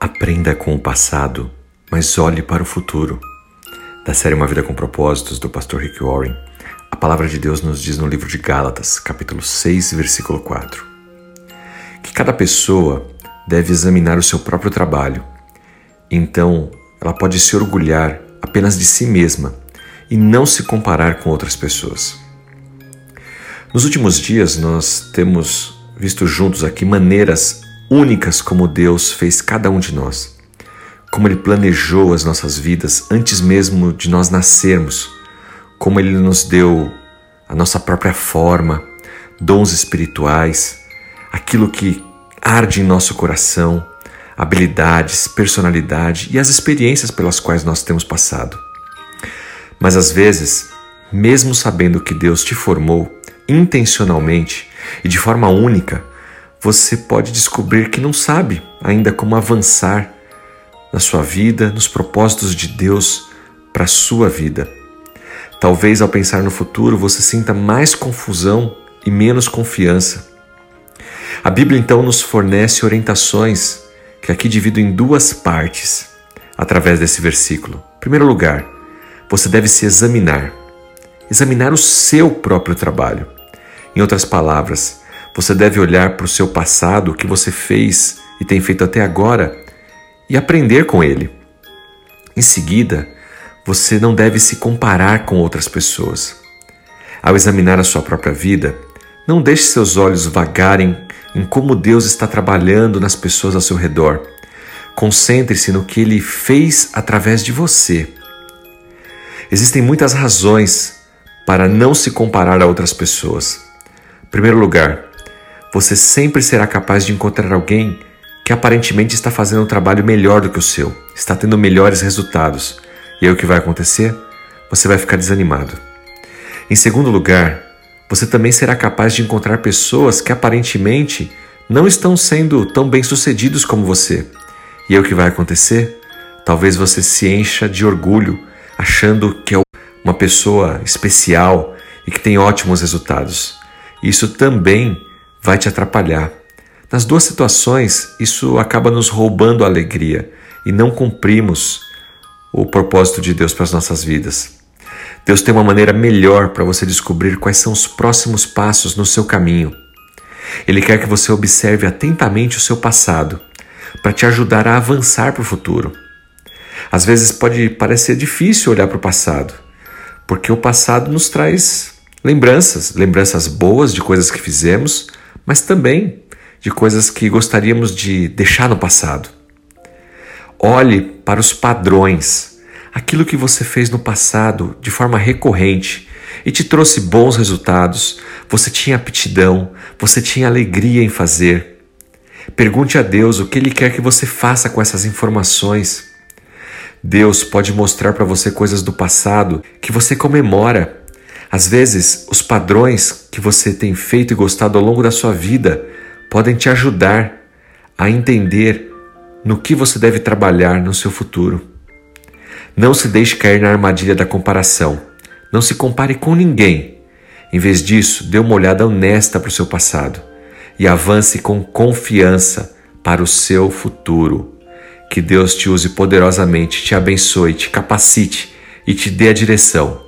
Aprenda com o passado, mas olhe para o futuro. Da série Uma Vida com Propósitos, do pastor Rick Warren, a palavra de Deus nos diz no livro de Gálatas, capítulo 6, versículo 4, que cada pessoa deve examinar o seu próprio trabalho. Então, ela pode se orgulhar apenas de si mesma e não se comparar com outras pessoas. Nos últimos dias, nós temos visto juntos aqui maneiras únicas como Deus fez cada um de nós, como Ele planejou as nossas vidas antes mesmo de nós nascermos, como Ele nos deu a nossa própria forma, dons espirituais, aquilo que arde em nosso coração, habilidades, personalidade e as experiências pelas quais nós temos passado. Mas às vezes, mesmo sabendo que Deus te formou intencionalmente e de forma única, você pode descobrir que não sabe ainda como avançar na sua vida, nos propósitos de Deus para a sua vida. Talvez ao pensar no futuro você sinta mais confusão e menos confiança. A Bíblia então nos fornece orientações que aqui divido em duas partes através desse versículo. Em primeiro lugar, você deve se examinar, examinar o seu próprio trabalho. Em outras palavras, você deve olhar para o seu passado, o que você fez e tem feito até agora, e aprender com ele. Em seguida, você não deve se comparar com outras pessoas. Ao examinar a sua própria vida, não deixe seus olhos vagarem em como Deus está trabalhando nas pessoas ao seu redor. Concentre-se no que Ele fez através de você. Existem muitas razões para não se comparar a outras pessoas. Em primeiro lugar, você sempre será capaz de encontrar alguém que aparentemente está fazendo um trabalho melhor do que o seu, está tendo melhores resultados. E aí o que vai acontecer? Você vai ficar desanimado. Em segundo lugar, você também será capaz de encontrar pessoas que aparentemente não estão sendo tão bem-sucedidos como você. E aí o que vai acontecer? Talvez você se encha de orgulho, achando que é uma pessoa especial e que tem ótimos resultados. Isso também vai te atrapalhar. Nas duas situações, isso acaba nos roubando a alegria e não cumprimos o propósito de Deus para as nossas vidas. Deus tem uma maneira melhor para você descobrir quais são os próximos passos no seu caminho. Ele quer que você observe atentamente o seu passado para te ajudar a avançar para o futuro. Às vezes pode parecer difícil olhar para o passado, porque o passado nos traz lembranças, lembranças boas de coisas que fizemos, mas também de coisas que gostaríamos de deixar no passado. Olhe para os padrões, aquilo que você fez no passado de forma recorrente e te trouxe bons resultados, você tinha aptidão, você tinha alegria em fazer. Pergunte a Deus o que Ele quer que você faça com essas informações. Deus pode mostrar para você coisas do passado que você comemora às vezes, os padrões que você tem feito e gostado ao longo da sua vida podem te ajudar a entender no que você deve trabalhar no seu futuro. Não se deixe cair na armadilha da comparação. Não se compare com ninguém. Em vez disso, dê uma olhada honesta para o seu passado e avance com confiança para o seu futuro. Que Deus te use poderosamente, te abençoe, te capacite e te dê a direção